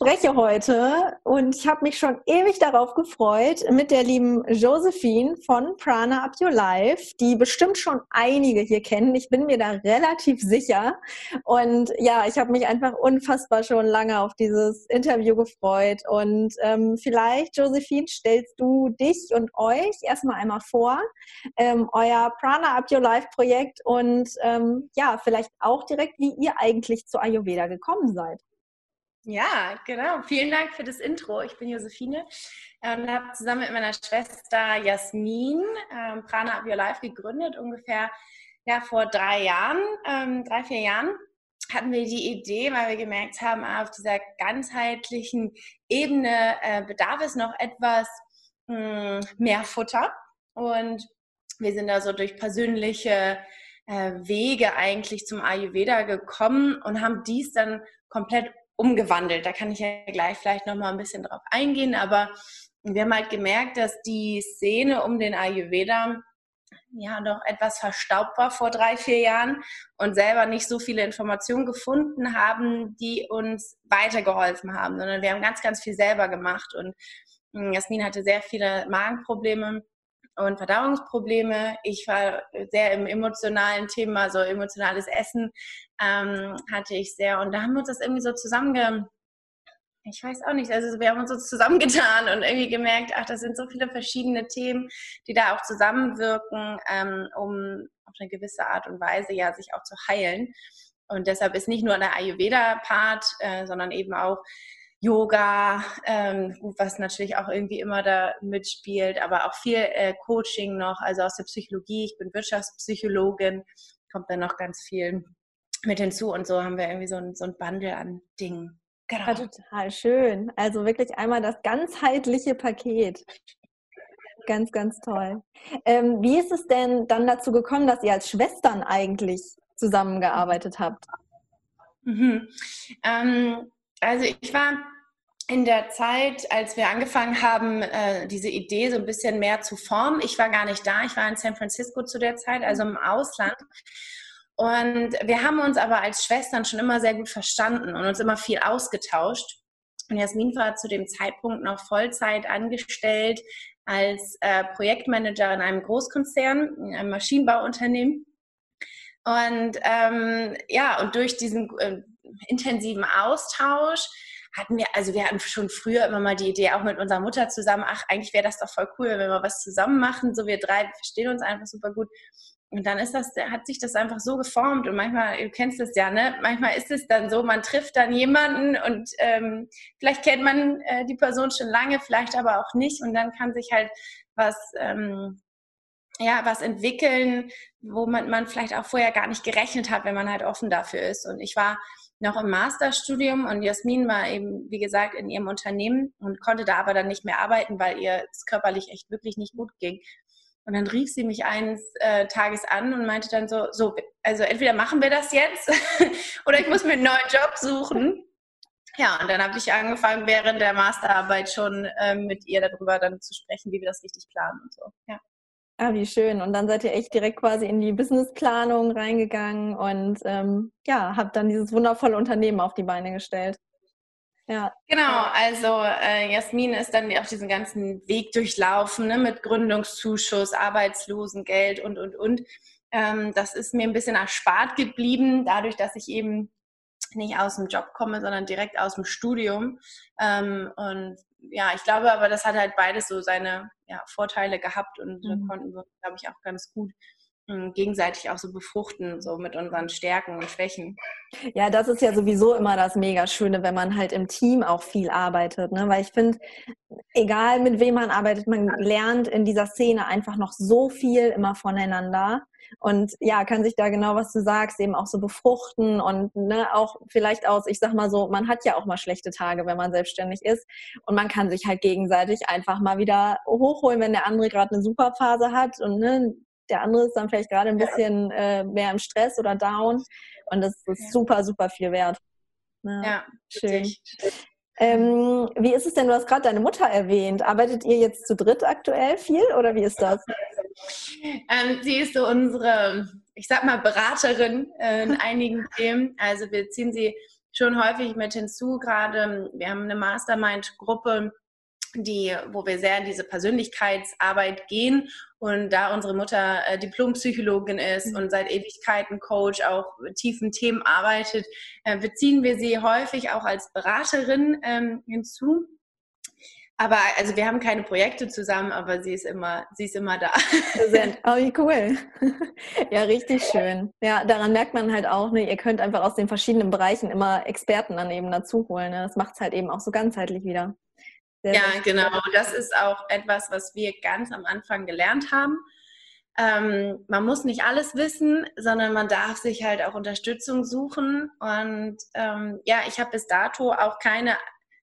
Spreche heute und ich habe mich schon ewig darauf gefreut mit der lieben Josephine von Prana Up Your Life, die bestimmt schon einige hier kennen. Ich bin mir da relativ sicher. Und ja, ich habe mich einfach unfassbar schon lange auf dieses Interview gefreut. Und ähm, vielleicht, Josephine, stellst du dich und euch erstmal einmal vor, ähm, euer Prana Up Your Life Projekt und ähm, ja, vielleicht auch direkt, wie ihr eigentlich zu Ayurveda gekommen seid. Ja, genau. Vielen Dank für das Intro. Ich bin Josephine und habe zusammen mit meiner Schwester Jasmin ähm, Prana Up Your Life gegründet, ungefähr ja, vor drei Jahren, ähm, drei, vier Jahren hatten wir die Idee, weil wir gemerkt haben, ah, auf dieser ganzheitlichen Ebene äh, bedarf es noch etwas mh, hm, mehr Futter. Und wir sind da so durch persönliche äh, Wege eigentlich zum Ayurveda gekommen und haben dies dann komplett umgewandelt. Da kann ich ja gleich vielleicht noch mal ein bisschen drauf eingehen, aber wir haben halt gemerkt, dass die Szene um den Ayurveda ja noch etwas verstaubt war vor drei, vier Jahren und selber nicht so viele Informationen gefunden haben, die uns weitergeholfen haben, sondern wir haben ganz, ganz viel selber gemacht. Und hm, Jasmin hatte sehr viele Magenprobleme und Verdauungsprobleme. Ich war sehr im emotionalen Thema, so emotionales Essen ähm, hatte ich sehr. Und da haben wir uns das irgendwie so zusammenge... Ich weiß auch nicht, also wir haben uns so zusammengetan und irgendwie gemerkt, ach, das sind so viele verschiedene Themen, die da auch zusammenwirken, ähm, um auf eine gewisse Art und Weise ja sich auch zu heilen. Und deshalb ist nicht nur der Ayurveda-Part, äh, sondern eben auch Yoga, ähm, was natürlich auch irgendwie immer da mitspielt, aber auch viel äh, Coaching noch, also aus der Psychologie. Ich bin Wirtschaftspsychologin, kommt dann noch ganz viel mit hinzu und so haben wir irgendwie so ein, so ein Bundle an Dingen. Genau. Ja, total schön. Also wirklich einmal das ganzheitliche Paket. Ganz, ganz toll. Ähm, wie ist es denn dann dazu gekommen, dass ihr als Schwestern eigentlich zusammengearbeitet habt? Mhm. Ähm, also ich war in der Zeit, als wir angefangen haben, äh, diese Idee so ein bisschen mehr zu formen. Ich war gar nicht da, ich war in San Francisco zu der Zeit, also im Ausland. Und wir haben uns aber als Schwestern schon immer sehr gut verstanden und uns immer viel ausgetauscht. Und Jasmin war zu dem Zeitpunkt noch Vollzeit angestellt als äh, Projektmanager in einem Großkonzern, in einem Maschinenbauunternehmen. Und ähm, ja, und durch diesen äh, intensiven Austausch hatten wir, also wir hatten schon früher immer mal die Idee, auch mit unserer Mutter zusammen, ach, eigentlich wäre das doch voll cool, wenn wir was zusammen machen. So wir drei verstehen uns einfach super gut. Und dann ist das, hat sich das einfach so geformt. Und manchmal, du kennst es ja, ne? Manchmal ist es dann so, man trifft dann jemanden und ähm, vielleicht kennt man äh, die Person schon lange, vielleicht aber auch nicht. Und dann kann sich halt was, ähm, ja, was entwickeln, wo man, man vielleicht auch vorher gar nicht gerechnet hat, wenn man halt offen dafür ist. Und ich war noch im Masterstudium und Jasmin war eben, wie gesagt, in ihrem Unternehmen und konnte da aber dann nicht mehr arbeiten, weil ihr es körperlich echt wirklich nicht gut ging. Und dann rief sie mich eines äh, Tages an und meinte dann so, so, also entweder machen wir das jetzt oder ich muss mir einen neuen Job suchen. Ja, und dann habe ich angefangen, während der Masterarbeit schon äh, mit ihr darüber dann zu sprechen, wie wir das richtig planen und so. Ja. Ah, wie schön. Und dann seid ihr echt direkt quasi in die Businessplanung reingegangen und ähm, ja, habt dann dieses wundervolle Unternehmen auf die Beine gestellt. Ja. Genau, also äh, Jasmin ist dann auch diesen ganzen Weg durchlaufen ne, mit Gründungszuschuss, Arbeitslosengeld und, und, und. Ähm, das ist mir ein bisschen erspart geblieben, dadurch, dass ich eben nicht aus dem Job komme, sondern direkt aus dem Studium. Ähm, und ja, ich glaube aber, das hat halt beides so seine ja, Vorteile gehabt und mhm. da konnten wir, glaube ich, auch ganz gut hm, gegenseitig auch so befruchten, so mit unseren Stärken und Schwächen. Ja, das ist ja sowieso immer das mega Schöne, wenn man halt im Team auch viel arbeitet, ne? Weil ich finde, egal mit wem man arbeitet, man lernt in dieser Szene einfach noch so viel immer voneinander und ja, kann sich da genau, was du sagst, eben auch so befruchten und ne, auch vielleicht aus, ich sag mal so, man hat ja auch mal schlechte Tage, wenn man selbstständig ist und man kann sich halt gegenseitig einfach mal wieder hochholen, wenn der andere gerade eine super Phase hat und ne, der andere ist dann vielleicht gerade ein bisschen äh, mehr im Stress oder down und das ist ja. super, super viel wert. Ja, ja schön. Richtig. Ähm, wie ist es denn, du hast gerade deine Mutter erwähnt. Arbeitet ihr jetzt zu dritt aktuell viel oder wie ist das? Ähm, sie ist so unsere, ich sag mal, Beraterin in einigen Themen. Also wir ziehen sie schon häufig mit hinzu. Gerade wir haben eine Mastermind-Gruppe, die, wo wir sehr in diese Persönlichkeitsarbeit gehen und da unsere Mutter äh, Diplompsychologin ist mhm. und seit Ewigkeiten Coach auch tiefen Themen arbeitet, äh, beziehen wir sie häufig auch als Beraterin ähm, hinzu. Aber also wir haben keine Projekte zusammen, aber sie ist immer, sie ist immer da. Präsent. Oh, wie cool. Ja, richtig schön. Ja, daran merkt man halt auch, ne, ihr könnt einfach aus den verschiedenen Bereichen immer Experten dann eben dazu holen. Ne? Das macht es halt eben auch so ganzheitlich wieder. Sehr, ja, sehr genau. Das ist auch etwas, was wir ganz am Anfang gelernt haben. Ähm, man muss nicht alles wissen, sondern man darf sich halt auch Unterstützung suchen. Und ähm, ja, ich habe bis dato auch keine,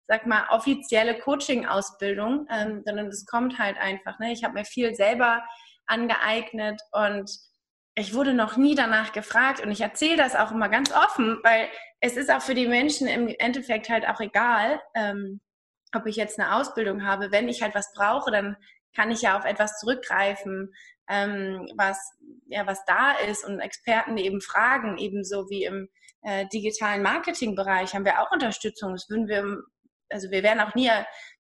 sag mal, offizielle Coaching-Ausbildung, ähm, sondern es kommt halt einfach. Ne? Ich habe mir viel selber angeeignet und ich wurde noch nie danach gefragt und ich erzähle das auch immer ganz offen, weil es ist auch für die Menschen im Endeffekt halt auch egal, ähm, ob ich jetzt eine Ausbildung habe, wenn ich halt was brauche, dann kann ich ja auf etwas zurückgreifen, ähm, was, ja, was da ist und Experten eben fragen, ebenso wie im äh, digitalen Marketingbereich haben wir auch Unterstützung. Das würden wir, also wir wären auch nie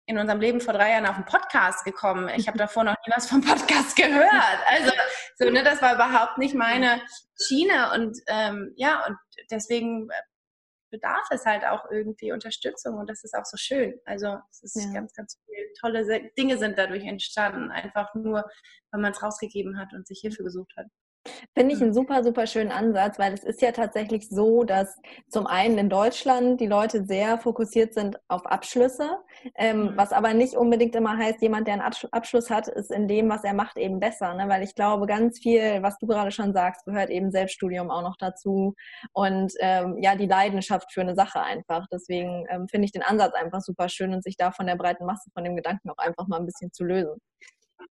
in unserem Leben vor drei Jahren auf einen Podcast gekommen. Ich habe davor noch nie was vom Podcast gehört. Also so, ne, das war überhaupt nicht meine Schiene und ähm, ja, und deswegen bedarf es halt auch irgendwie Unterstützung und das ist auch so schön. Also es ist ja. ganz, ganz viele tolle Dinge sind dadurch entstanden, einfach nur, weil man es rausgegeben hat und sich Hilfe gesucht hat. Finde ich einen super, super schönen Ansatz, weil es ist ja tatsächlich so, dass zum einen in Deutschland die Leute sehr fokussiert sind auf Abschlüsse, ähm, mhm. was aber nicht unbedingt immer heißt, jemand, der einen Abschluss hat, ist in dem, was er macht, eben besser. Ne? Weil ich glaube, ganz viel, was du gerade schon sagst, gehört eben Selbststudium auch noch dazu und ähm, ja, die Leidenschaft für eine Sache einfach. Deswegen ähm, finde ich den Ansatz einfach super schön und sich da von der breiten Masse von dem Gedanken auch einfach mal ein bisschen zu lösen.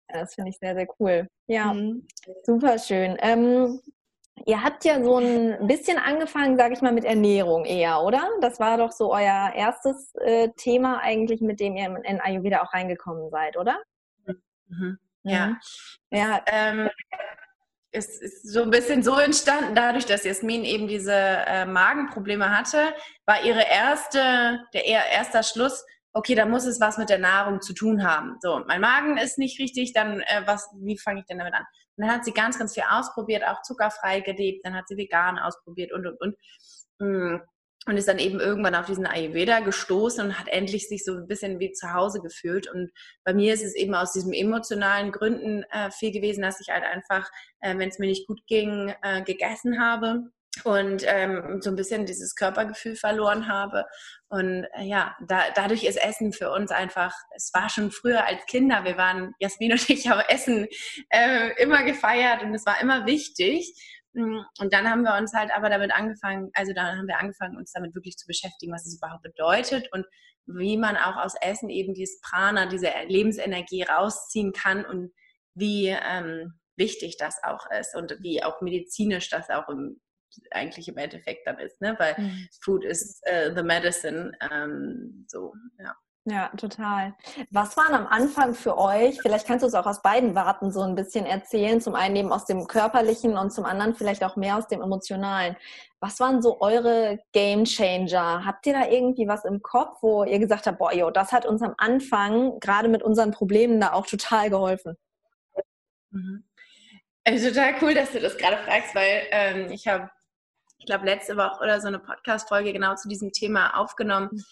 Das finde ich sehr, sehr cool. Ja, mhm. super schön. Ähm, ihr habt ja so ein bisschen angefangen, sage ich mal, mit Ernährung eher, oder? Das war doch so euer erstes äh, Thema eigentlich, mit dem ihr in Ayurveda auch reingekommen seid, oder? Mhm. Ja. Mhm. Ja. Ähm, es ist so ein bisschen so entstanden, dadurch, dass Jasmin eben diese äh, Magenprobleme hatte, war ihre erste, der erster Schluss, okay, da muss es was mit der Nahrung zu tun haben. So, mein Magen ist nicht richtig, dann äh, was, wie fange ich denn damit an? Und dann hat sie ganz, ganz viel ausprobiert, auch zuckerfrei gelebt, dann hat sie vegan ausprobiert und und und. Mm. Und ist dann eben irgendwann auf diesen Ayurveda gestoßen und hat endlich sich so ein bisschen wie zu Hause gefühlt. Und bei mir ist es eben aus diesen emotionalen Gründen äh, viel gewesen, dass ich halt einfach, äh, wenn es mir nicht gut ging, äh, gegessen habe und ähm, so ein bisschen dieses Körpergefühl verloren habe. Und äh, ja, da, dadurch ist Essen für uns einfach, es war schon früher als Kinder, wir waren, Jasmin und ich haben Essen äh, immer gefeiert und es war immer wichtig. Mm, und dann haben wir uns halt aber damit angefangen, also dann haben wir angefangen, uns damit wirklich zu beschäftigen, was es überhaupt bedeutet und wie man auch aus Essen eben dieses Prana, diese Lebensenergie rausziehen kann und wie ähm, wichtig das auch ist und wie auch medizinisch das auch im eigentlich im Endeffekt dann ist, ne? weil mhm. Food is uh, the medicine. Ähm, so, ja. Ja, total. Was waren am Anfang für euch, vielleicht kannst du es auch aus beiden Warten so ein bisschen erzählen, zum einen eben aus dem körperlichen und zum anderen vielleicht auch mehr aus dem emotionalen. Was waren so eure Game Changer? Habt ihr da irgendwie was im Kopf, wo ihr gesagt habt, boah, jo, das hat uns am Anfang gerade mit unseren Problemen da auch total geholfen? Mhm. Also total cool, dass du das gerade fragst, weil ähm, ich habe glaube, letzte Woche oder so eine Podcast-Folge genau zu diesem Thema aufgenommen. Mhm.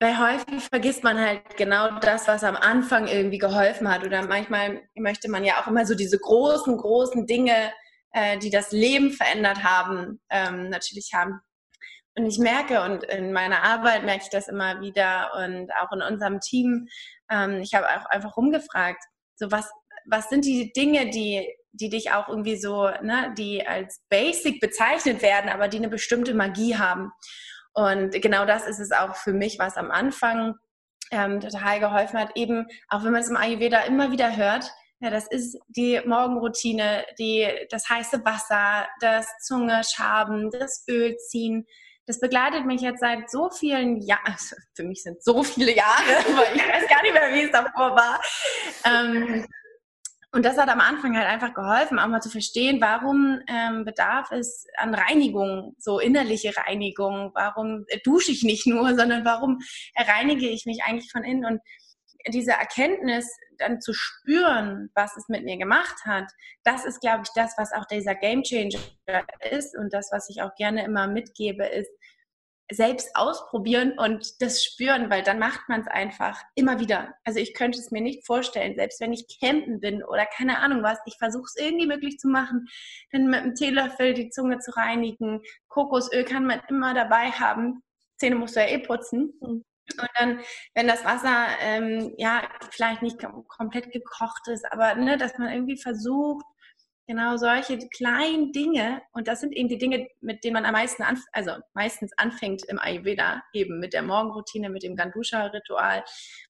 Weil häufig vergisst man halt genau das, was am Anfang irgendwie geholfen hat. Oder manchmal möchte man ja auch immer so diese großen, großen Dinge, äh, die das Leben verändert haben, ähm, natürlich haben. Und ich merke, und in meiner Arbeit merke ich das immer wieder und auch in unserem Team, ähm, ich habe auch einfach rumgefragt, so was, was sind die Dinge, die, die dich auch irgendwie so, ne, die als basic bezeichnet werden, aber die eine bestimmte Magie haben. Und genau das ist es auch für mich, was am Anfang ähm, total geholfen hat, eben, auch wenn man es im Ayurveda immer wieder hört, ja, das ist die Morgenroutine, die, das heiße Wasser, das Zunge schaben, das Öl ziehen. Das begleitet mich jetzt seit so vielen Jahren, also für mich sind so viele Jahre, weil ich weiß gar nicht mehr, wie es davor war. Ähm, und das hat am Anfang halt einfach geholfen, auch mal zu verstehen, warum ähm, bedarf es an Reinigung, so innerliche Reinigung. Warum dusche ich nicht nur, sondern warum reinige ich mich eigentlich von innen? Und diese Erkenntnis dann zu spüren, was es mit mir gemacht hat, das ist, glaube ich, das, was auch dieser Game Changer ist und das, was ich auch gerne immer mitgebe, ist, selbst ausprobieren und das spüren, weil dann macht man es einfach immer wieder. Also ich könnte es mir nicht vorstellen, selbst wenn ich campen bin oder keine Ahnung was, ich versuche es irgendwie möglich zu machen, dann mit einem Teelöffel die Zunge zu reinigen. Kokosöl kann man immer dabei haben. Zähne musst du ja eh putzen. Mhm. Und dann, wenn das Wasser ähm, ja vielleicht nicht komplett gekocht ist, aber ne, dass man irgendwie versucht, Genau solche kleinen Dinge. Und das sind eben die Dinge, mit denen man am meisten, anf also meistens anfängt im Ayurveda, eben mit der Morgenroutine, mit dem Gandusha-Ritual,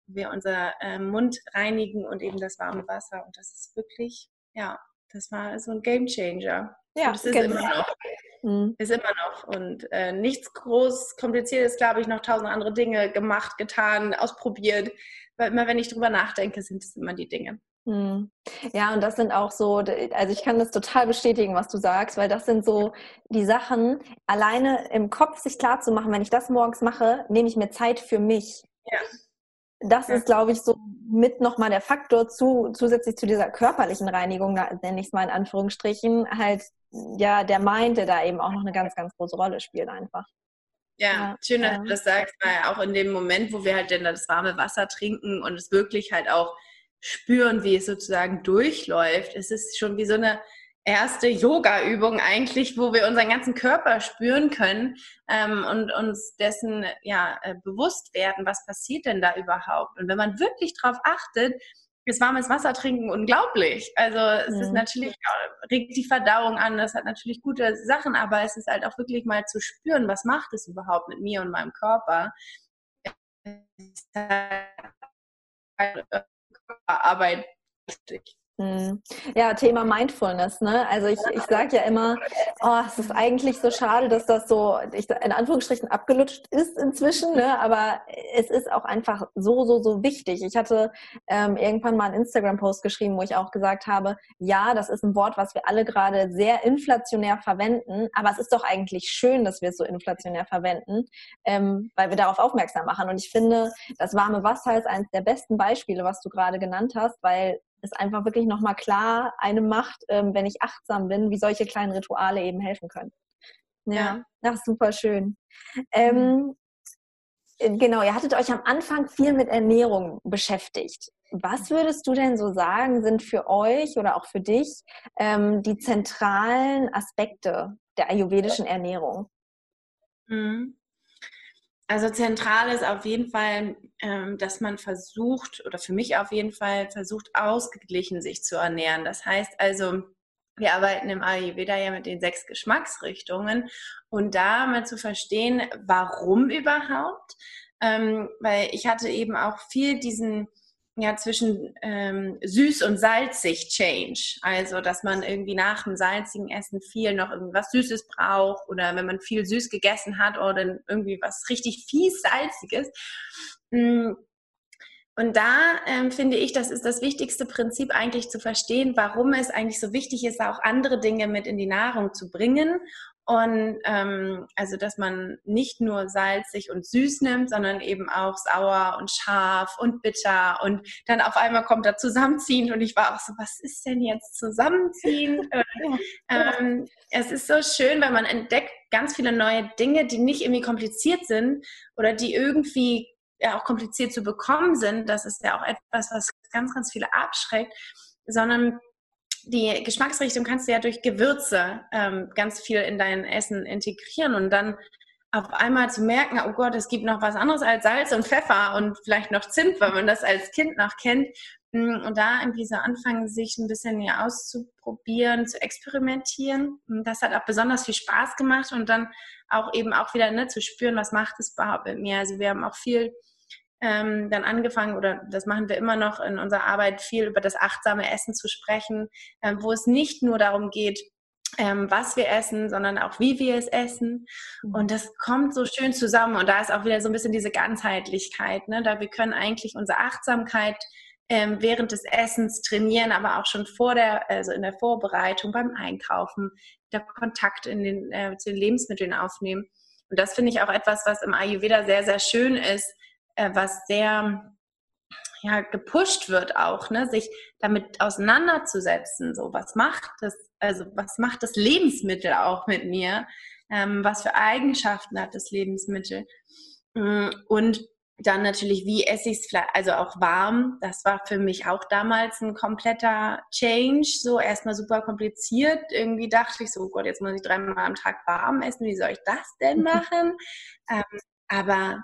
wo wir unser äh, Mund reinigen und eben das warme Wasser. Und das ist wirklich, ja, das war so ein Game Changer. Ja, und das ist genau. immer noch. Mhm. Ist immer noch. Und äh, nichts groß kompliziertes, glaube ich, noch tausend andere Dinge gemacht, getan, ausprobiert. Weil immer, wenn ich drüber nachdenke, sind es immer die Dinge. Hm. Ja, und das sind auch so, also ich kann das total bestätigen, was du sagst, weil das sind so die Sachen, alleine im Kopf sich klar zu machen, wenn ich das morgens mache, nehme ich mir Zeit für mich. Ja. Das ja. ist, glaube ich, so mit nochmal der Faktor zu, zusätzlich zu dieser körperlichen Reinigung, nenne ich es mal in Anführungsstrichen, halt ja der Mind, der da eben auch noch eine ganz, ganz große Rolle spielt einfach. Ja, ja schön, dass ja. du das sagst, weil auch in dem Moment, wo wir halt dann das warme Wasser trinken und es wirklich halt auch spüren, wie es sozusagen durchläuft. Es ist schon wie so eine erste Yoga-Übung eigentlich, wo wir unseren ganzen Körper spüren können ähm, und uns dessen ja äh, bewusst werden, was passiert denn da überhaupt. Und wenn man wirklich darauf achtet, ist warmes Wasser trinken unglaublich. Also es mhm. ist natürlich, regt die Verdauung an, das hat natürlich gute Sachen, aber es ist halt auch wirklich mal zu spüren, was macht es überhaupt mit mir und meinem Körper. Arbeit hm. Ja, Thema Mindfulness. Ne? Also ich, ich sage ja immer, oh, es ist eigentlich so schade, dass das so in Anführungsstrichen abgelutscht ist inzwischen, ne? aber es ist auch einfach so, so, so wichtig. Ich hatte ähm, irgendwann mal einen Instagram-Post geschrieben, wo ich auch gesagt habe, ja, das ist ein Wort, was wir alle gerade sehr inflationär verwenden, aber es ist doch eigentlich schön, dass wir es so inflationär verwenden, ähm, weil wir darauf aufmerksam machen. Und ich finde, das warme Wasser ist eines der besten Beispiele, was du gerade genannt hast, weil es einfach wirklich nochmal klar einem macht, ähm, wenn ich achtsam bin, wie solche kleinen Rituale eben helfen können. Ja, ja. Ach, super schön. Ähm, äh, genau, ihr hattet euch am Anfang viel mit Ernährung beschäftigt. Was würdest du denn so sagen, sind für euch oder auch für dich ähm, die zentralen Aspekte der ayurvedischen Ernährung? Mhm. Also zentral ist auf jeden Fall, ähm, dass man versucht, oder für mich auf jeden Fall versucht, ausgeglichen sich zu ernähren. Das heißt also, wir arbeiten im Ayurveda ja mit den sechs Geschmacksrichtungen und da mal zu verstehen, warum überhaupt. Ähm, weil ich hatte eben auch viel diesen ja zwischen ähm, süß und salzig Change. Also, dass man irgendwie nach dem salzigen Essen viel noch irgendwas Süßes braucht oder wenn man viel süß gegessen hat oder irgendwie was richtig fies salziges. Mm. Und da ähm, finde ich, das ist das wichtigste Prinzip eigentlich zu verstehen, warum es eigentlich so wichtig ist, auch andere Dinge mit in die Nahrung zu bringen und ähm, also, dass man nicht nur salzig und süß nimmt, sondern eben auch sauer und scharf und bitter. Und dann auf einmal kommt da zusammenziehen und ich war auch so, was ist denn jetzt zusammenziehen? ähm, es ist so schön, weil man entdeckt ganz viele neue Dinge, die nicht irgendwie kompliziert sind oder die irgendwie ja auch kompliziert zu bekommen sind. Das ist ja auch etwas, was ganz, ganz viele abschreckt, sondern die Geschmacksrichtung kannst du ja durch Gewürze ähm, ganz viel in dein Essen integrieren und dann auf einmal zu merken, oh Gott, es gibt noch was anderes als Salz und Pfeffer und vielleicht noch Zimt, weil man das als Kind noch kennt. Mm, und da irgendwie so anfangen, sich ein bisschen ja auszuprobieren, zu experimentieren. Und das hat auch besonders viel Spaß gemacht und dann auch eben auch wieder ne, zu spüren, was macht es überhaupt mit mir. Also wir haben auch viel ähm, dann angefangen, oder das machen wir immer noch in unserer Arbeit, viel über das achtsame Essen zu sprechen, ähm, wo es nicht nur darum geht, ähm, was wir essen, sondern auch wie wir es essen. Mhm. Und das kommt so schön zusammen. Und da ist auch wieder so ein bisschen diese Ganzheitlichkeit. Ne? Da wir können eigentlich unsere Achtsamkeit ähm, während des Essens trainieren, aber auch schon vor der, also in der Vorbereitung, beim Einkaufen, der Kontakt in den, äh, zu den Lebensmitteln aufnehmen. Und das finde ich auch etwas, was im Ayurveda sehr, sehr schön ist, äh, was sehr ja, gepusht wird auch, ne, sich damit auseinanderzusetzen. So, was macht das, also was macht das Lebensmittel auch mit mir? Ähm, was für Eigenschaften hat das Lebensmittel? Mm, und dann natürlich, wie esse ich es, also auch warm. Das war für mich auch damals ein kompletter Change. So erstmal super kompliziert. Irgendwie dachte ich so, oh Gott, jetzt muss ich dreimal am Tag warm essen. Wie soll ich das denn machen? ähm, aber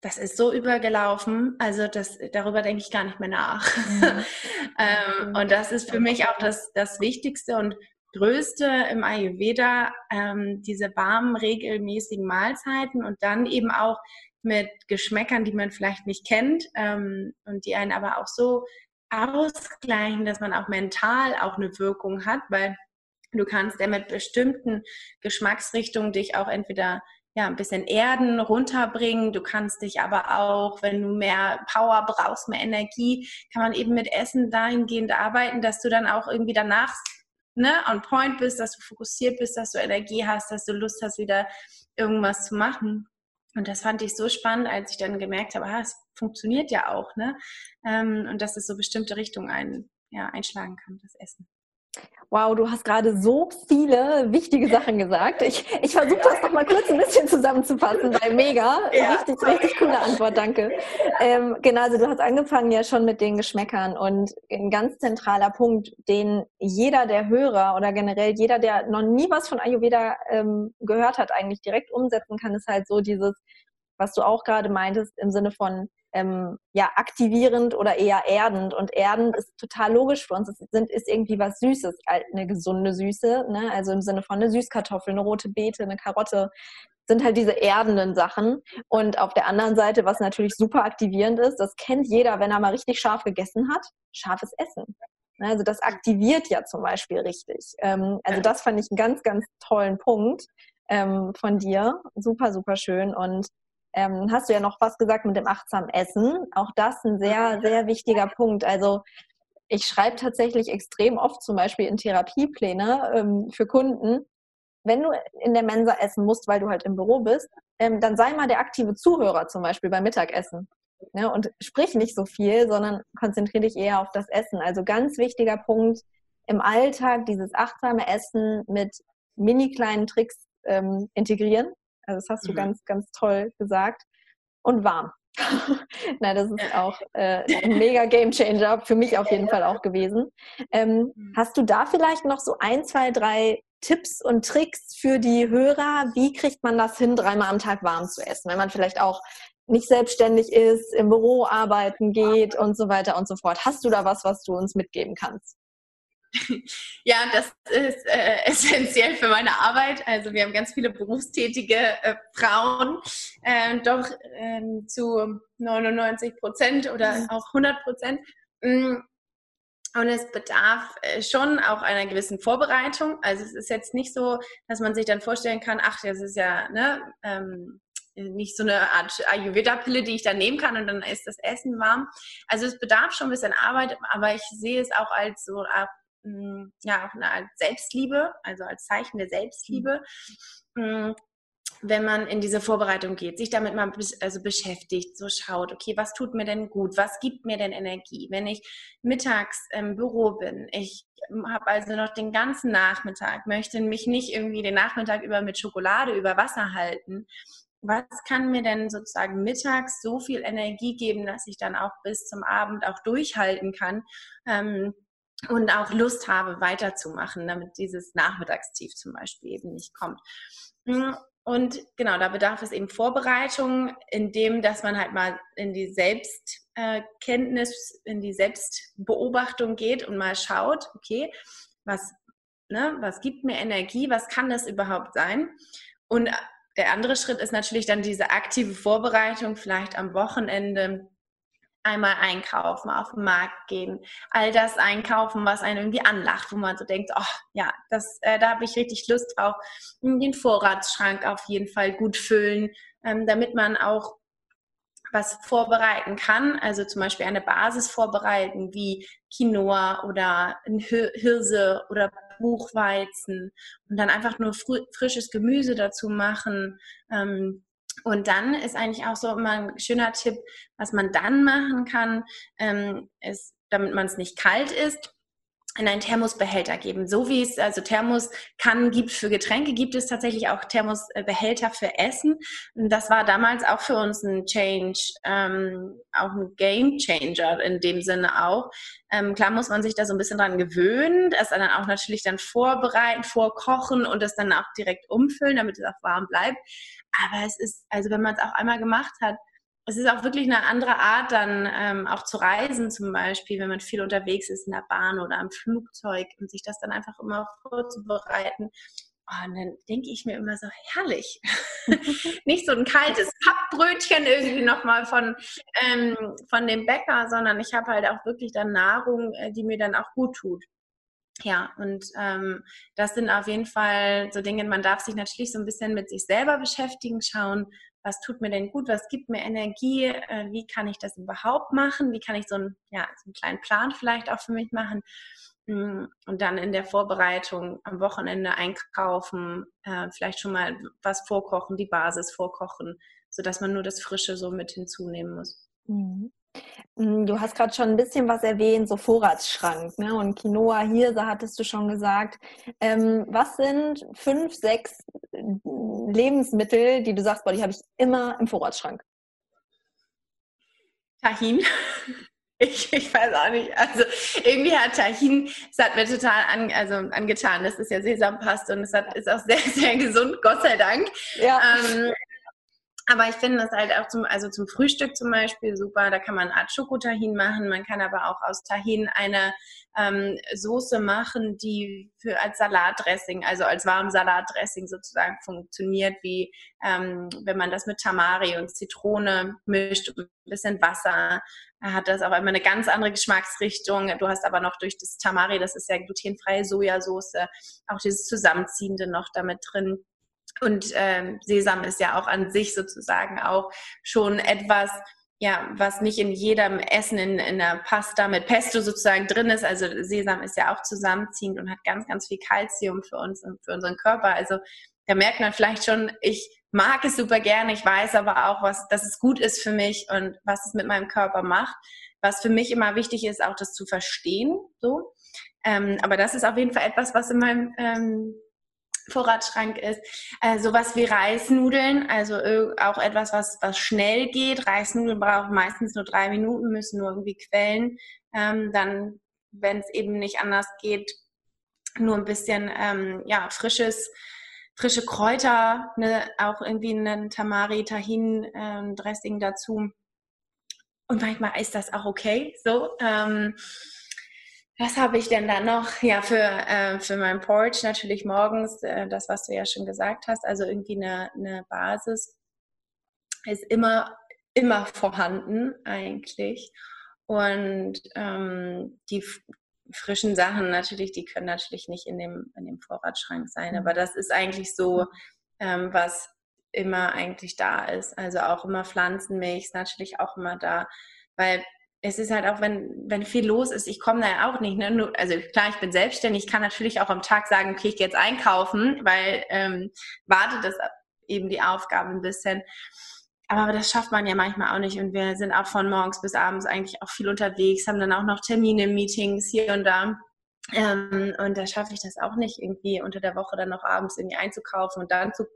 das ist so übergelaufen, also das, darüber denke ich gar nicht mehr nach. Mhm. ähm, und das ist für mich auch das, das Wichtigste und Größte im Ayurveda, ähm, diese warmen, regelmäßigen Mahlzeiten und dann eben auch mit Geschmäckern, die man vielleicht nicht kennt ähm, und die einen aber auch so ausgleichen, dass man auch mental auch eine Wirkung hat, weil du kannst ja mit bestimmten Geschmacksrichtungen dich auch entweder ja, ein bisschen Erden runterbringen. Du kannst dich aber auch, wenn du mehr Power brauchst, mehr Energie, kann man eben mit Essen dahingehend arbeiten, dass du dann auch irgendwie danach ne, on point bist, dass du fokussiert bist, dass du Energie hast, dass du Lust hast, wieder irgendwas zu machen. Und das fand ich so spannend, als ich dann gemerkt habe, ah, es funktioniert ja auch, ne? Ähm, und dass es so bestimmte Richtungen ein, ja, einschlagen kann, das Essen. Wow, du hast gerade so viele wichtige Sachen gesagt. Ich, ich versuche das noch mal kurz ein bisschen zusammenzufassen, weil mega, ja. richtig, richtig coole Antwort, danke. Ähm, genau, also du hast angefangen ja schon mit den Geschmäckern und ein ganz zentraler Punkt, den jeder der Hörer oder generell jeder, der noch nie was von Ayurveda ähm, gehört hat, eigentlich direkt umsetzen kann, ist halt so dieses, was du auch gerade meintest, im Sinne von ähm, ja, aktivierend oder eher erdend. Und erdend ist total logisch für uns. Es ist irgendwie was Süßes, eine gesunde Süße. Ne? Also im Sinne von eine Süßkartoffel, eine rote Beete, eine Karotte sind halt diese erdenden Sachen. Und auf der anderen Seite, was natürlich super aktivierend ist, das kennt jeder, wenn er mal richtig scharf gegessen hat, scharfes Essen. Ne? Also das aktiviert ja zum Beispiel richtig. Ähm, also das fand ich einen ganz, ganz tollen Punkt ähm, von dir. Super, super schön. Und ähm, hast du ja noch was gesagt mit dem achtsamen Essen. Auch das ein sehr, sehr wichtiger Punkt. Also ich schreibe tatsächlich extrem oft zum Beispiel in Therapiepläne ähm, für Kunden, wenn du in der Mensa essen musst, weil du halt im Büro bist, ähm, dann sei mal der aktive Zuhörer zum Beispiel beim Mittagessen. Ja, und sprich nicht so viel, sondern konzentriere dich eher auf das Essen. Also ganz wichtiger Punkt im Alltag, dieses achtsame Essen mit mini kleinen Tricks ähm, integrieren. Also das hast du mhm. ganz, ganz toll gesagt. Und warm. Nein, das ist auch äh, ein mega Game Changer, für mich auf jeden Fall auch gewesen. Ähm, mhm. hast du da vielleicht noch so ein, zwei, drei Tipps und Tricks für die Hörer? Wie kriegt man das hin, dreimal am Tag warm zu essen? Wenn man vielleicht auch nicht selbstständig ist, im Büro arbeiten geht und so weiter und so fort. Hast du da was, was du uns mitgeben kannst? Ja, das ist äh, essentiell für meine Arbeit. Also wir haben ganz viele berufstätige äh, Frauen, äh, doch ähm, zu 99 Prozent oder mhm. auch 100 Prozent. Mm, und es bedarf äh, schon auch einer gewissen Vorbereitung. Also es ist jetzt nicht so, dass man sich dann vorstellen kann, ach, das ist ja ne, ähm, nicht so eine Art Ayurveda-Pille, die ich dann nehmen kann und dann ist das Essen warm. Also es bedarf schon ein bisschen Arbeit, aber ich sehe es auch als so hm, ja auch eine Art Selbstliebe, also als Zeichen der Selbstliebe, mhm. wenn man in diese Vorbereitung geht, sich damit mal also beschäftigt, so schaut, okay, was tut mir denn gut, was gibt mir denn Energie, wenn ich mittags im Büro bin, ich habe also noch den ganzen Nachmittag, möchte mich nicht irgendwie den Nachmittag über mit Schokolade über Wasser halten. Was kann mir denn sozusagen mittags so viel Energie geben, dass ich dann auch bis zum Abend auch durchhalten kann? Ähm, und auch Lust habe, weiterzumachen, damit dieses Nachmittagstief zum Beispiel eben nicht kommt. Mm, Und genau, da bedarf es eben Vorbereitung, indem, dass man halt mal in die Selbstkenntnis, in die Selbstbeobachtung geht und mal schaut, okay, was, ne, was gibt mir Energie, was kann das überhaupt sein? Und der andere Schritt ist natürlich dann diese aktive Vorbereitung, vielleicht am Wochenende einmal einkaufen, auf den Markt gehen, all das einkaufen, was einen irgendwie anlacht, wo man so denkt, oh ja, das, äh, da habe ich richtig Lust drauf. Den Vorratsschrank auf jeden Fall gut füllen, ähm, damit man auch was vorbereiten kann, also zum Beispiel eine Basis vorbereiten wie Quinoa oder Hirse oder Buchweizen und dann einfach nur frisches Gemüse dazu machen. Ähm, und dann ist eigentlich auch so immer ein schöner Tipp, was man dann machen kann, ähm, ist, damit man es nicht kalt ist, in einen Thermosbehälter geben. So wie es also Thermoskannen gibt für Getränke, gibt es tatsächlich auch Thermosbehälter für Essen. Das war damals auch für uns ein Change, ähm, auch ein Game Changer in dem Sinne auch. Ähm, klar muss man sich da so ein bisschen dran gewöhnen, das dann auch natürlich dann vorbereiten, vorkochen und das dann auch direkt umfüllen, damit es auch warm bleibt. Aber es ist, also wenn man es auch einmal gemacht hat, es ist auch wirklich eine andere Art, dann ähm, auch zu reisen, zum Beispiel, wenn man viel unterwegs ist in der Bahn oder am Flugzeug und sich das dann einfach immer vorzubereiten. Oh, und dann denke ich mir immer so, herrlich. Nicht so ein kaltes Pappbrötchen irgendwie nochmal von, ähm, von dem Bäcker, sondern ich habe halt auch wirklich dann Nahrung, äh, die mir dann auch gut tut. Ja, und ähm, das sind auf jeden Fall so Dinge, man darf sich natürlich so ein bisschen mit sich selber beschäftigen, schauen, was tut mir denn gut, was gibt mir Energie, äh, wie kann ich das überhaupt machen, wie kann ich so, ein, ja, so einen kleinen Plan vielleicht auch für mich machen mm, und dann in der Vorbereitung am Wochenende einkaufen, äh, vielleicht schon mal was vorkochen, die Basis vorkochen, sodass man nur das Frische so mit hinzunehmen muss. Mhm. Hm, du hast gerade schon ein bisschen was erwähnt, so Vorratsschrank ne? und Quinoa, Hirse hattest du schon gesagt. Ähm, was sind fünf, sechs äh, Lebensmittel, die du sagst, boah, die habe ich immer im Vorratsschrank? Tahin. Ich, ich weiß auch nicht. Also irgendwie hat Tahin, es hat mir total an, also angetan. Das ist ja Sesampaste und es hat, ist auch sehr, sehr gesund, Gott sei Dank. Ja. Ähm, aber ich finde das halt auch zum, also zum Frühstück zum Beispiel super. Da kann man eine Art Schokotahin machen. Man kann aber auch aus Tahin eine ähm, Soße machen, die für als Salatdressing, also als warmes Salatdressing sozusagen funktioniert, wie ähm, wenn man das mit Tamari und Zitrone mischt, ein bisschen Wasser, hat das auch immer eine ganz andere Geschmacksrichtung. Du hast aber noch durch das Tamari, das ist ja glutenfreie Sojasauce, auch dieses Zusammenziehende noch damit drin. Und ähm, Sesam ist ja auch an sich sozusagen auch schon etwas, ja, was nicht in jedem Essen in, in der Pasta mit Pesto sozusagen drin ist. Also Sesam ist ja auch zusammenziehend und hat ganz, ganz viel Kalzium für uns und für unseren Körper. Also da merkt man vielleicht schon, ich mag es super gerne. Ich weiß aber auch, was, dass es gut ist für mich und was es mit meinem Körper macht. Was für mich immer wichtig ist, auch das zu verstehen. So. Ähm, aber das ist auf jeden Fall etwas, was in meinem ähm, Vorratsschrank ist. Äh, sowas wie Reisnudeln, also auch etwas, was, was schnell geht. Reisnudeln brauchen meistens nur drei Minuten, müssen nur irgendwie quellen. Ähm, dann, wenn es eben nicht anders geht, nur ein bisschen ähm, ja, frisches, frische Kräuter, ne, auch irgendwie ein Tamari, Tahin, ähm, Dressing dazu. Und manchmal ist das auch okay. So. Ähm, was habe ich denn da noch? Ja, für, äh, für mein Porch natürlich morgens, äh, das, was du ja schon gesagt hast, also irgendwie eine, eine Basis ist immer, immer vorhanden eigentlich. Und ähm, die frischen Sachen natürlich, die können natürlich nicht in dem, in dem Vorratsschrank sein. Aber das ist eigentlich so, ähm, was immer eigentlich da ist. Also auch immer Pflanzenmilch ist natürlich auch immer da. Weil es ist halt auch, wenn, wenn viel los ist, ich komme da ja auch nicht. Ne? Also klar, ich bin selbstständig, ich kann natürlich auch am Tag sagen, okay, ich gehe jetzt einkaufen, weil ähm, wartet das eben die Aufgabe ein bisschen. Aber das schafft man ja manchmal auch nicht. Und wir sind auch von morgens bis abends eigentlich auch viel unterwegs, haben dann auch noch Termine, Meetings hier und da. Ähm, und da schaffe ich das auch nicht, irgendwie unter der Woche dann noch abends irgendwie einzukaufen und dann zu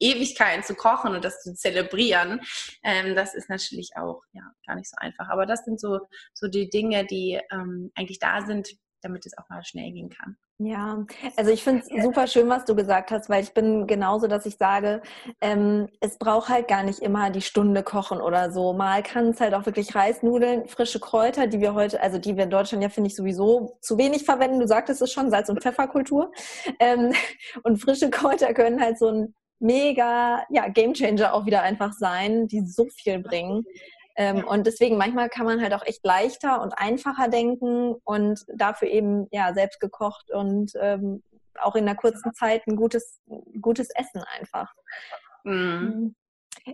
Ewigkeiten zu kochen und das zu zelebrieren, ähm, das ist natürlich auch ja, gar nicht so einfach. Aber das sind so, so die Dinge, die ähm, eigentlich da sind, damit es auch mal schnell gehen kann. Ja, also ich finde es super schön, was du gesagt hast, weil ich bin genauso, dass ich sage, ähm, es braucht halt gar nicht immer die Stunde kochen oder so. Mal kann es halt auch wirklich Reisnudeln, frische Kräuter, die wir heute, also die wir in Deutschland ja, finde ich, sowieso zu wenig verwenden. Du sagtest es schon, Salz- und Pfefferkultur. Ähm, und frische Kräuter können halt so ein mega ja, Gamechanger auch wieder einfach sein, die so viel bringen. Ähm, und deswegen manchmal kann man halt auch echt leichter und einfacher denken und dafür eben ja selbst gekocht und ähm, auch in einer kurzen Zeit ein gutes, gutes Essen einfach. Mhm.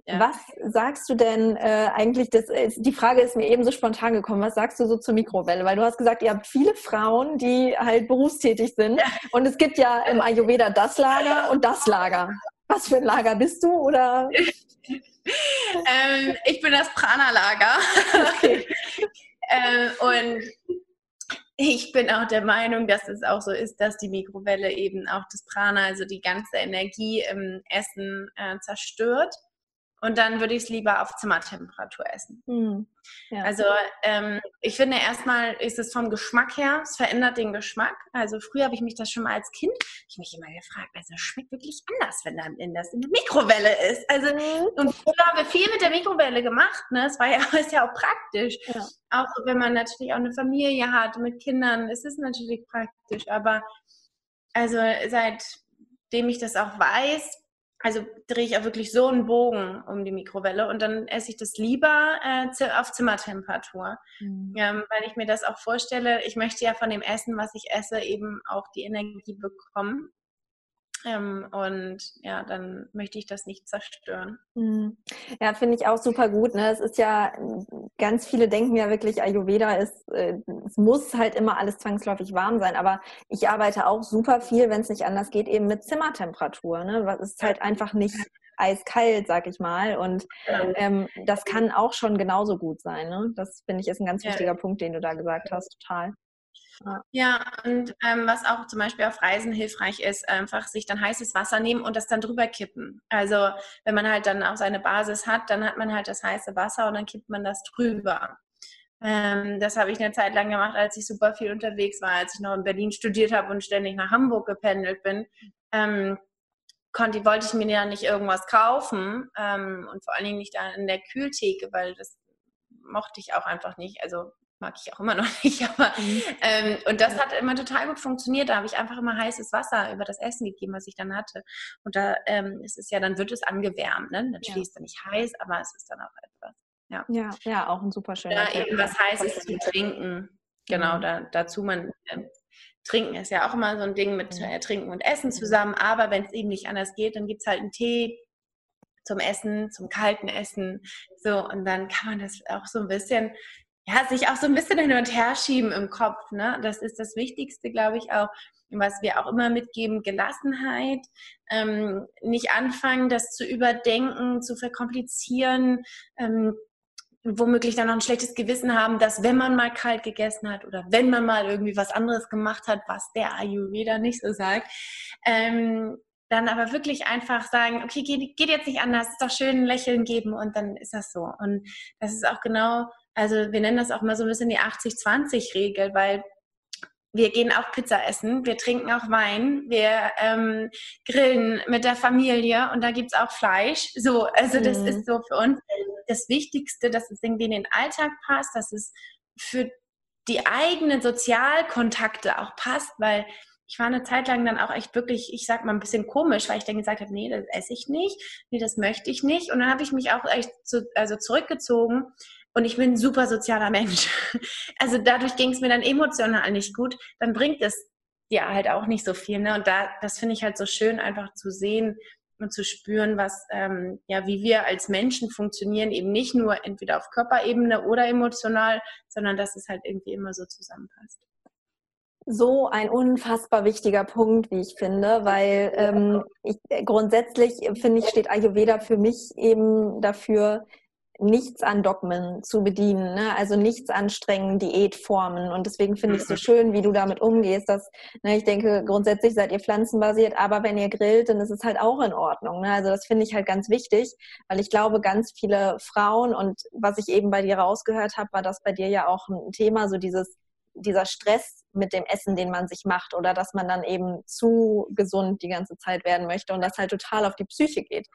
Ja. Was sagst du denn äh, eigentlich, das ist, die Frage ist mir eben so spontan gekommen, was sagst du so zur Mikrowelle? Weil du hast gesagt, ihr habt viele Frauen, die halt berufstätig sind ja. und es gibt ja im Ayurveda das Lager und das Lager. Was für ein Lager bist du oder? ähm, ich bin das Prana-Lager. Okay. ähm, und ich bin auch der Meinung, dass es auch so ist, dass die Mikrowelle eben auch das Prana, also die ganze Energie im Essen äh, zerstört. Und dann würde ich es lieber auf Zimmertemperatur essen. Mhm. Ja. Also ähm, ich finde erstmal ist es vom Geschmack her, es verändert den Geschmack. Also früher habe ich mich das schon mal als Kind, ich mich immer gefragt, also es schmeckt wirklich anders, wenn dann in das in der Mikrowelle ist. Also mhm. und früher haben wir viel mit der Mikrowelle gemacht. Ne? Es war ja ist ja auch praktisch. Ja. Auch wenn man natürlich auch eine Familie hat mit Kindern, ist es natürlich praktisch. Aber also seitdem ich das auch weiß, also drehe ich auch wirklich so einen Bogen um die Mikrowelle und dann esse ich das lieber äh, auf Zimmertemperatur, mhm. ähm, weil ich mir das auch vorstelle. Ich möchte ja von dem Essen, was ich esse, eben auch die Energie bekommen. Ähm, und ja, dann möchte ich das nicht zerstören. Mhm. Ja, finde ich auch super gut. Ne? Es ist ja, ganz viele denken ja wirklich, Ayurveda ist, äh, es muss halt immer alles zwangsläufig warm sein. Aber ich arbeite auch super viel, wenn es nicht anders geht, eben mit Zimmertemperatur. Ne? Es ist halt einfach nicht eiskalt, sag ich mal. Und ähm, das kann auch schon genauso gut sein. Ne? Das finde ich ist ein ganz wichtiger ja. Punkt, den du da gesagt hast, total. Ja, und ähm, was auch zum Beispiel auf Reisen hilfreich ist, einfach sich dann heißes Wasser nehmen und das dann drüber kippen. Also wenn man halt dann auch seine Basis hat, dann hat man halt das heiße Wasser und dann kippt man das drüber. Ähm, das habe ich eine Zeit lang gemacht, als ich super viel unterwegs war, als ich noch in Berlin studiert habe und ständig nach Hamburg gependelt bin. Ähm, konnte, wollte ich mir ja nicht irgendwas kaufen ähm, und vor allen Dingen nicht in der Kühltheke, weil das mochte ich auch einfach nicht. Also mag ich auch immer noch nicht. Aber, mhm. ähm, und das hat immer total gut funktioniert. Da habe ich einfach immer heißes Wasser über das Essen gegeben, was ich dann hatte. Und da ähm, ist es ja, dann wird es angewärmt. Ne? Natürlich ja. ist es dann nicht heiß, aber es ist dann auch etwas. Ja, ja, ja auch ein super schöner. Ja, eben was Heißes zu trinken. Genau, mhm. da, dazu man. Äh, Trinken ist ja auch immer so ein Ding mit äh, Trinken und Essen zusammen, aber wenn es eben nicht anders geht, dann gibt es halt einen Tee zum Essen, zum kalten Essen. So, und dann kann man das auch so ein bisschen ja, sich auch so ein bisschen hin und her schieben im Kopf. Ne? Das ist das Wichtigste, glaube ich, auch, was wir auch immer mitgeben, Gelassenheit. Ähm, nicht anfangen, das zu überdenken, zu verkomplizieren, ähm, womöglich dann noch ein schlechtes Gewissen haben, dass wenn man mal kalt gegessen hat oder wenn man mal irgendwie was anderes gemacht hat, was der Ayurveda nicht so sagt, ähm, dann aber wirklich einfach sagen, okay, geht, geht jetzt nicht anders, ist doch schön, ein Lächeln geben und dann ist das so. Und das ist auch genau also wir nennen das auch mal so ein bisschen die 80-20-Regel, weil wir gehen auch Pizza essen, wir trinken auch Wein, wir ähm, grillen mit der Familie und da gibt es auch Fleisch. So, also das mhm. ist so für uns das Wichtigste, dass es irgendwie in den Alltag passt, dass es für die eigenen Sozialkontakte auch passt, weil ich war eine Zeit lang dann auch echt wirklich, ich sag mal, ein bisschen komisch, weil ich dann gesagt habe, nee, das esse ich nicht, nee, das möchte ich nicht. Und dann habe ich mich auch echt zu, also zurückgezogen, und ich bin ein super sozialer Mensch. Also dadurch ging es mir dann emotional nicht gut. Dann bringt es dir halt auch nicht so viel. Ne? Und da, das finde ich halt so schön, einfach zu sehen und zu spüren, was, ähm, ja, wie wir als Menschen funktionieren, eben nicht nur entweder auf Körperebene oder emotional, sondern dass es halt irgendwie immer so zusammenpasst. So ein unfassbar wichtiger Punkt, wie ich finde, weil ähm, ich, grundsätzlich finde ich, steht Ayurveda für mich eben dafür, nichts an Dogmen zu bedienen, ne? also nichts anstrengen, Diätformen. Und deswegen finde ich es so mhm. schön, wie du damit umgehst, dass ne, ich denke, grundsätzlich seid ihr pflanzenbasiert, aber wenn ihr grillt, dann ist es halt auch in Ordnung. Ne? Also das finde ich halt ganz wichtig, weil ich glaube, ganz viele Frauen und was ich eben bei dir rausgehört habe, war das bei dir ja auch ein Thema, so dieses dieser Stress mit dem Essen, den man sich macht oder dass man dann eben zu gesund die ganze Zeit werden möchte und das halt total auf die Psyche geht.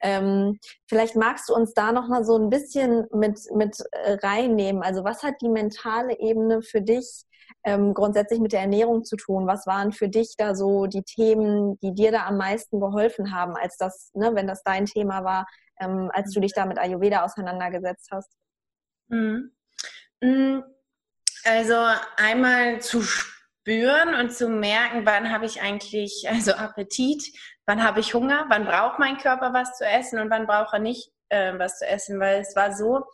Ähm, vielleicht magst du uns da noch mal so ein bisschen mit, mit äh, reinnehmen. Also was hat die mentale Ebene für dich ähm, grundsätzlich mit der Ernährung zu tun? Was waren für dich da so die Themen, die dir da am meisten geholfen haben, als das, ne, wenn das dein Thema war, ähm, als du dich da mit Ayurveda auseinandergesetzt hast? Mhm. mhm. Also einmal zu spüren und zu merken, wann habe ich eigentlich also Appetit, wann habe ich Hunger, wann braucht mein Körper was zu essen und wann braucht er nicht äh, was zu essen, weil es war so,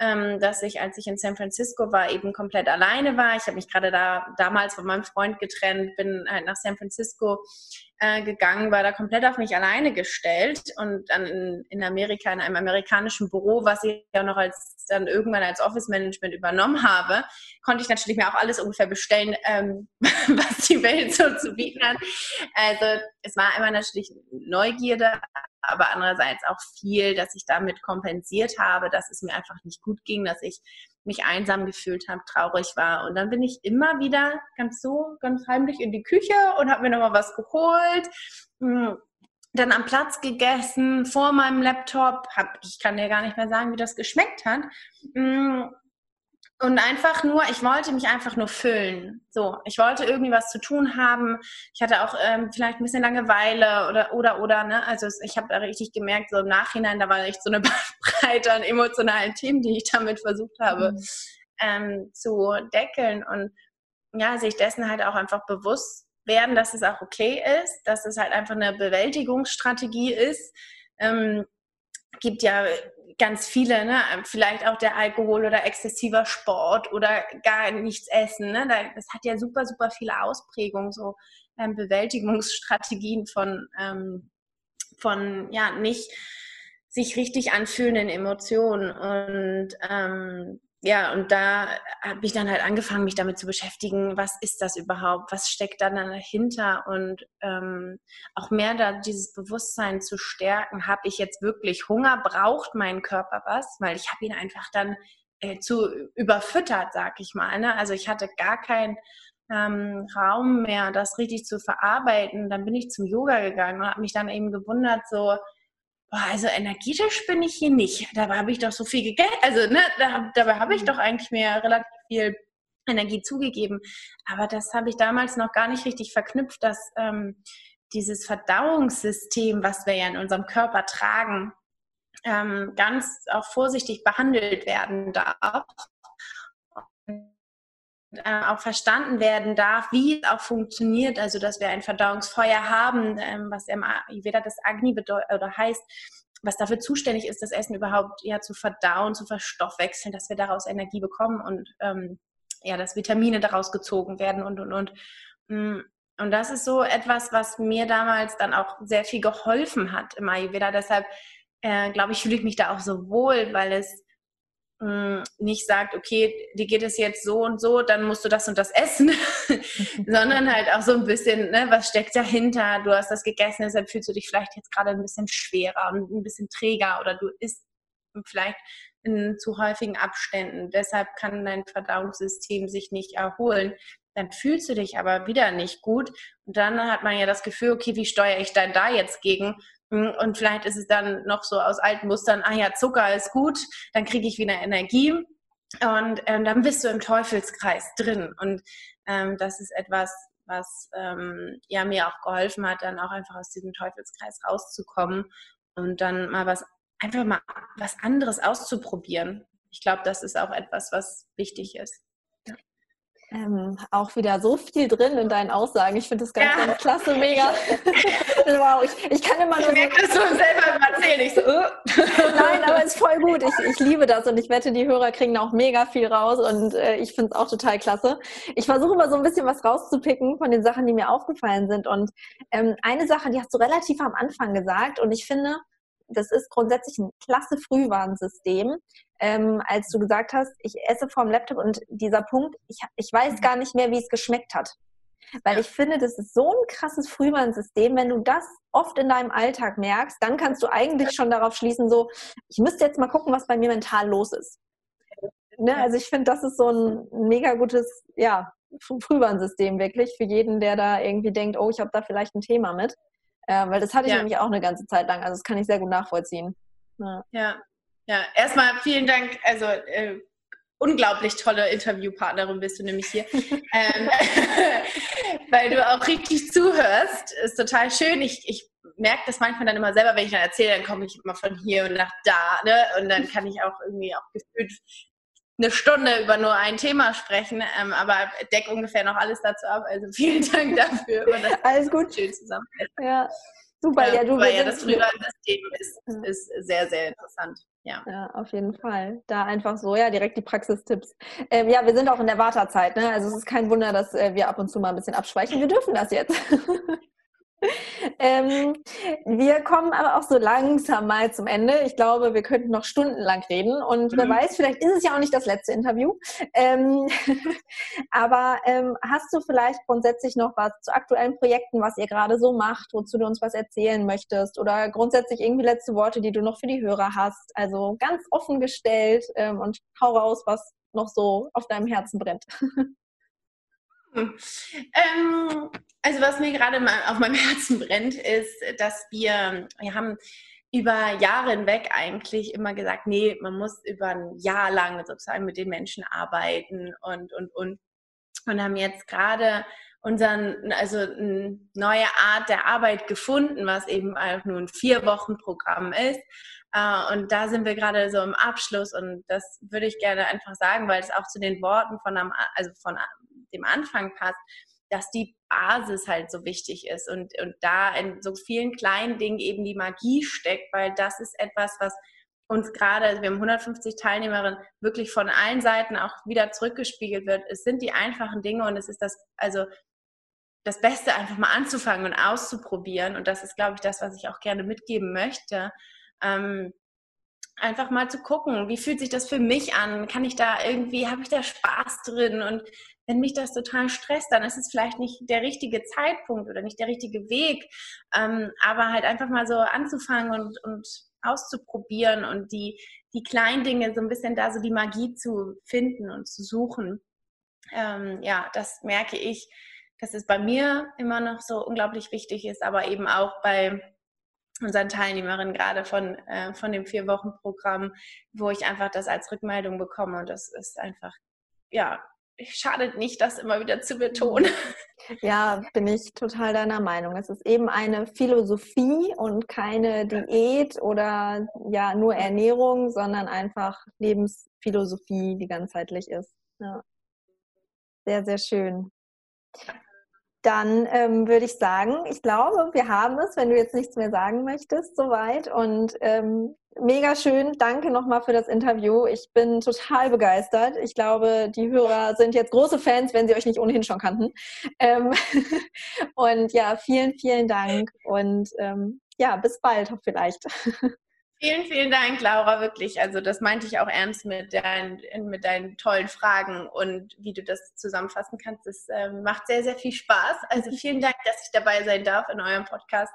ähm, dass ich, als ich in San Francisco war, eben komplett alleine war. Ich habe mich gerade da damals von meinem Freund getrennt, bin halt nach San Francisco äh, gegangen, war da komplett auf mich alleine gestellt und dann in, in Amerika in einem amerikanischen Büro, was ich ja noch als dann irgendwann als Office Management übernommen habe, konnte ich natürlich mir auch alles ungefähr bestellen, ähm, was die Welt so zu bieten hat. Also es war immer natürlich Neugierde, aber andererseits auch viel, dass ich damit kompensiert habe, dass es mir einfach nicht gut ging, dass ich mich einsam gefühlt habe, traurig war. Und dann bin ich immer wieder ganz so, ganz heimlich in die Küche und habe mir nochmal was geholt. Hm, dann am Platz gegessen, vor meinem Laptop. Hab, ich kann dir gar nicht mehr sagen, wie das geschmeckt hat. Und einfach nur, ich wollte mich einfach nur füllen. So, ich wollte irgendwie was zu tun haben. Ich hatte auch ähm, vielleicht ein bisschen Langeweile oder, oder, oder, ne? Also ich habe da richtig gemerkt, so im Nachhinein, da war echt so eine Breite an emotionalen Themen, die ich damit versucht habe mhm. ähm, zu deckeln. Und ja, sich dessen halt auch einfach bewusst werden, dass es auch okay ist, dass es halt einfach eine Bewältigungsstrategie ist. Ähm, gibt ja ganz viele, ne? vielleicht auch der Alkohol oder exzessiver Sport oder gar nichts essen. Ne? Das hat ja super, super viele Ausprägungen, so ähm, Bewältigungsstrategien von, ähm, von ja, nicht sich richtig anfühlenden Emotionen. Und ähm, ja, und da habe ich dann halt angefangen, mich damit zu beschäftigen, was ist das überhaupt, was steckt da dahinter und ähm, auch mehr da dieses Bewusstsein zu stärken, habe ich jetzt wirklich Hunger, braucht mein Körper was, weil ich habe ihn einfach dann äh, zu überfüttert, sag ich mal. Ne? Also ich hatte gar keinen ähm, Raum mehr, das richtig zu verarbeiten. Dann bin ich zum Yoga gegangen und habe mich dann eben gewundert, so, boah, also energetisch bin ich hier nicht. Dabei habe ich doch so viel gegessen. Also, ne, da, dabei habe ich mhm. doch eigentlich mir relativ viel Energie zugegeben. Aber das habe ich damals noch gar nicht richtig verknüpft, dass ähm, dieses Verdauungssystem, was wir ja in unserem Körper tragen, ähm, ganz auch vorsichtig behandelt werden darf äh, auch verstanden werden darf, wie es auch funktioniert, also dass wir ein Verdauungsfeuer haben, ähm, was im Ayurveda das Agni oder heißt, was dafür zuständig ist, das Essen überhaupt ja zu verdauen, zu verstoffwechseln, dass wir daraus Energie bekommen und ähm, ja, dass Vitamine daraus gezogen werden und und und. Mm, und das ist so etwas, was mir damals dann auch sehr viel geholfen hat im Ayurveda. Deshalb äh, glaube ich, fühle ich mich da auch so wohl, weil es hm, nicht sagt, okay, dir geht es jetzt so und so, dann musst du das und das essen, sondern halt auch so ein bisschen, ne, was steckt dahinter? Du hast das gegessen, deshalb fühlst du dich vielleicht jetzt gerade ein bisschen schwerer und ein bisschen träger oder du isst vielleicht in zu häufigen Abständen. Deshalb kann dein Verdauungssystem sich nicht erholen. Dann fühlst du dich aber wieder nicht gut. Und dann hat man ja das Gefühl, okay, wie steuere ich denn da jetzt gegen? Hm, und vielleicht ist es dann noch so aus alten Mustern, ah ja, Zucker ist gut, dann kriege ich wieder Energie. Und ähm, dann bist du im Teufelskreis drin. Und ähm, das ist etwas, was ähm, ja mir auch geholfen hat, dann auch einfach aus diesem Teufelskreis rauszukommen und dann mal was, einfach mal was anderes auszuprobieren. Ich glaube, das ist auch etwas, was wichtig ist. Ähm, auch wieder so viel drin in deinen Aussagen. Ich finde das ganz, ja. ganz klasse, mega. wow, ich, ich kann immer nur. Ich merke das so selber erzählen. Ich so, uh. Nein, aber es ist voll gut. Ich, ich liebe das und ich wette, die Hörer kriegen auch mega viel raus und äh, ich finde es auch total klasse. Ich versuche immer so ein bisschen was rauszupicken von den Sachen, die mir aufgefallen sind. Und ähm, eine Sache, die hast du relativ am Anfang gesagt und ich finde, das ist grundsätzlich ein klasse Frühwarnsystem. Ähm, als du gesagt hast, ich esse vorm Laptop und dieser Punkt, ich, ich weiß mhm. gar nicht mehr, wie es geschmeckt hat. Weil ich finde, das ist so ein krasses Frühwarnsystem. Wenn du das oft in deinem Alltag merkst, dann kannst du eigentlich schon darauf schließen, so, ich müsste jetzt mal gucken, was bei mir mental los ist. Ne? Also ich finde, das ist so ein mega gutes, ja, Frühwarnsystem wirklich für jeden, der da irgendwie denkt, oh, ich habe da vielleicht ein Thema mit. Äh, weil das hatte ich ja. nämlich auch eine ganze Zeit lang. Also das kann ich sehr gut nachvollziehen. Ja, ja. ja. erstmal vielen Dank. Also äh, unglaublich tolle Interviewpartnerin bist du nämlich hier. ähm, weil du auch richtig zuhörst. Ist total schön. Ich, ich merke das manchmal dann immer selber, wenn ich dann erzähle, dann komme ich immer von hier und nach da. Ne? Und dann kann ich auch irgendwie auch gefühlt eine Stunde über nur ein Thema sprechen, ähm, aber deck ungefähr noch alles dazu ab. Also vielen Dank dafür. alles gut. Schön zusammen. Ja, super. Ja, du, ja das Frühwarnsystem ist, ist sehr, sehr interessant. Ja. ja, auf jeden Fall. Da einfach so, ja, direkt die Praxistipps. Ähm, ja, wir sind auch in der Wartezeit, ne? Also es ist kein Wunder, dass äh, wir ab und zu mal ein bisschen abschweichen. Wir dürfen das jetzt. ähm, wir kommen aber auch so langsam mal zum Ende. Ich glaube, wir könnten noch stundenlang reden und mhm. wer weiß, vielleicht ist es ja auch nicht das letzte Interview. Ähm, aber ähm, hast du vielleicht grundsätzlich noch was zu aktuellen Projekten, was ihr gerade so macht, wozu du uns was erzählen möchtest oder grundsätzlich irgendwie letzte Worte, die du noch für die Hörer hast? Also ganz offen gestellt ähm, und hau raus, was noch so auf deinem Herzen brennt. Ähm, also was mir gerade auf meinem Herzen brennt, ist, dass wir, wir haben über Jahre hinweg eigentlich immer gesagt, nee, man muss über ein Jahr lang sozusagen mit den Menschen arbeiten und, und, und. Und haben jetzt gerade unseren, also eine neue Art der Arbeit gefunden, was eben auch nur ein Vier-Wochen-Programm ist. Äh, und da sind wir gerade so im Abschluss und das würde ich gerne einfach sagen, weil es auch zu den Worten von, einem, also von dem Anfang passt, dass die Basis halt so wichtig ist und, und da in so vielen kleinen Dingen eben die Magie steckt, weil das ist etwas, was uns gerade, also wir haben 150 Teilnehmerinnen, wirklich von allen Seiten auch wieder zurückgespiegelt wird. Es sind die einfachen Dinge und es ist das, also das Beste einfach mal anzufangen und auszuprobieren. Und das ist, glaube ich, das, was ich auch gerne mitgeben möchte. Ähm, einfach mal zu gucken, wie fühlt sich das für mich an? Kann ich da irgendwie, habe ich da Spaß drin? Und wenn mich das total stresst, dann ist es vielleicht nicht der richtige Zeitpunkt oder nicht der richtige Weg. Ähm, aber halt einfach mal so anzufangen und, und auszuprobieren und die, die kleinen Dinge so ein bisschen da so die Magie zu finden und zu suchen. Ähm, ja, das merke ich, dass es bei mir immer noch so unglaublich wichtig ist, aber eben auch bei unseren Teilnehmerinnen gerade von, äh, von dem Vier-Wochen-Programm, wo ich einfach das als Rückmeldung bekomme. Und das ist einfach, ja, schadet nicht, das immer wieder zu betonen. Ja, bin ich total deiner Meinung. Es ist eben eine Philosophie und keine Diät oder ja nur Ernährung, sondern einfach Lebensphilosophie, die ganzheitlich ist. Ja. Sehr, sehr schön. Dann ähm, würde ich sagen, ich glaube, wir haben es, wenn du jetzt nichts mehr sagen möchtest, soweit. Und ähm, mega schön. Danke nochmal für das Interview. Ich bin total begeistert. Ich glaube, die Hörer sind jetzt große Fans, wenn sie euch nicht ohnehin schon kannten. Ähm und ja, vielen, vielen Dank und ähm, ja, bis bald vielleicht. Vielen, vielen Dank, Laura, wirklich. Also das meinte ich auch ernst mit deinen, mit deinen tollen Fragen und wie du das zusammenfassen kannst. Das ähm, macht sehr, sehr viel Spaß. Also vielen Dank, dass ich dabei sein darf in eurem Podcast.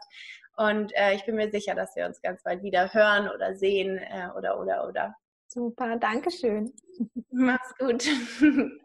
Und äh, ich bin mir sicher, dass wir uns ganz bald wieder hören oder sehen äh, oder, oder, oder. Super, Dankeschön. Mach's gut.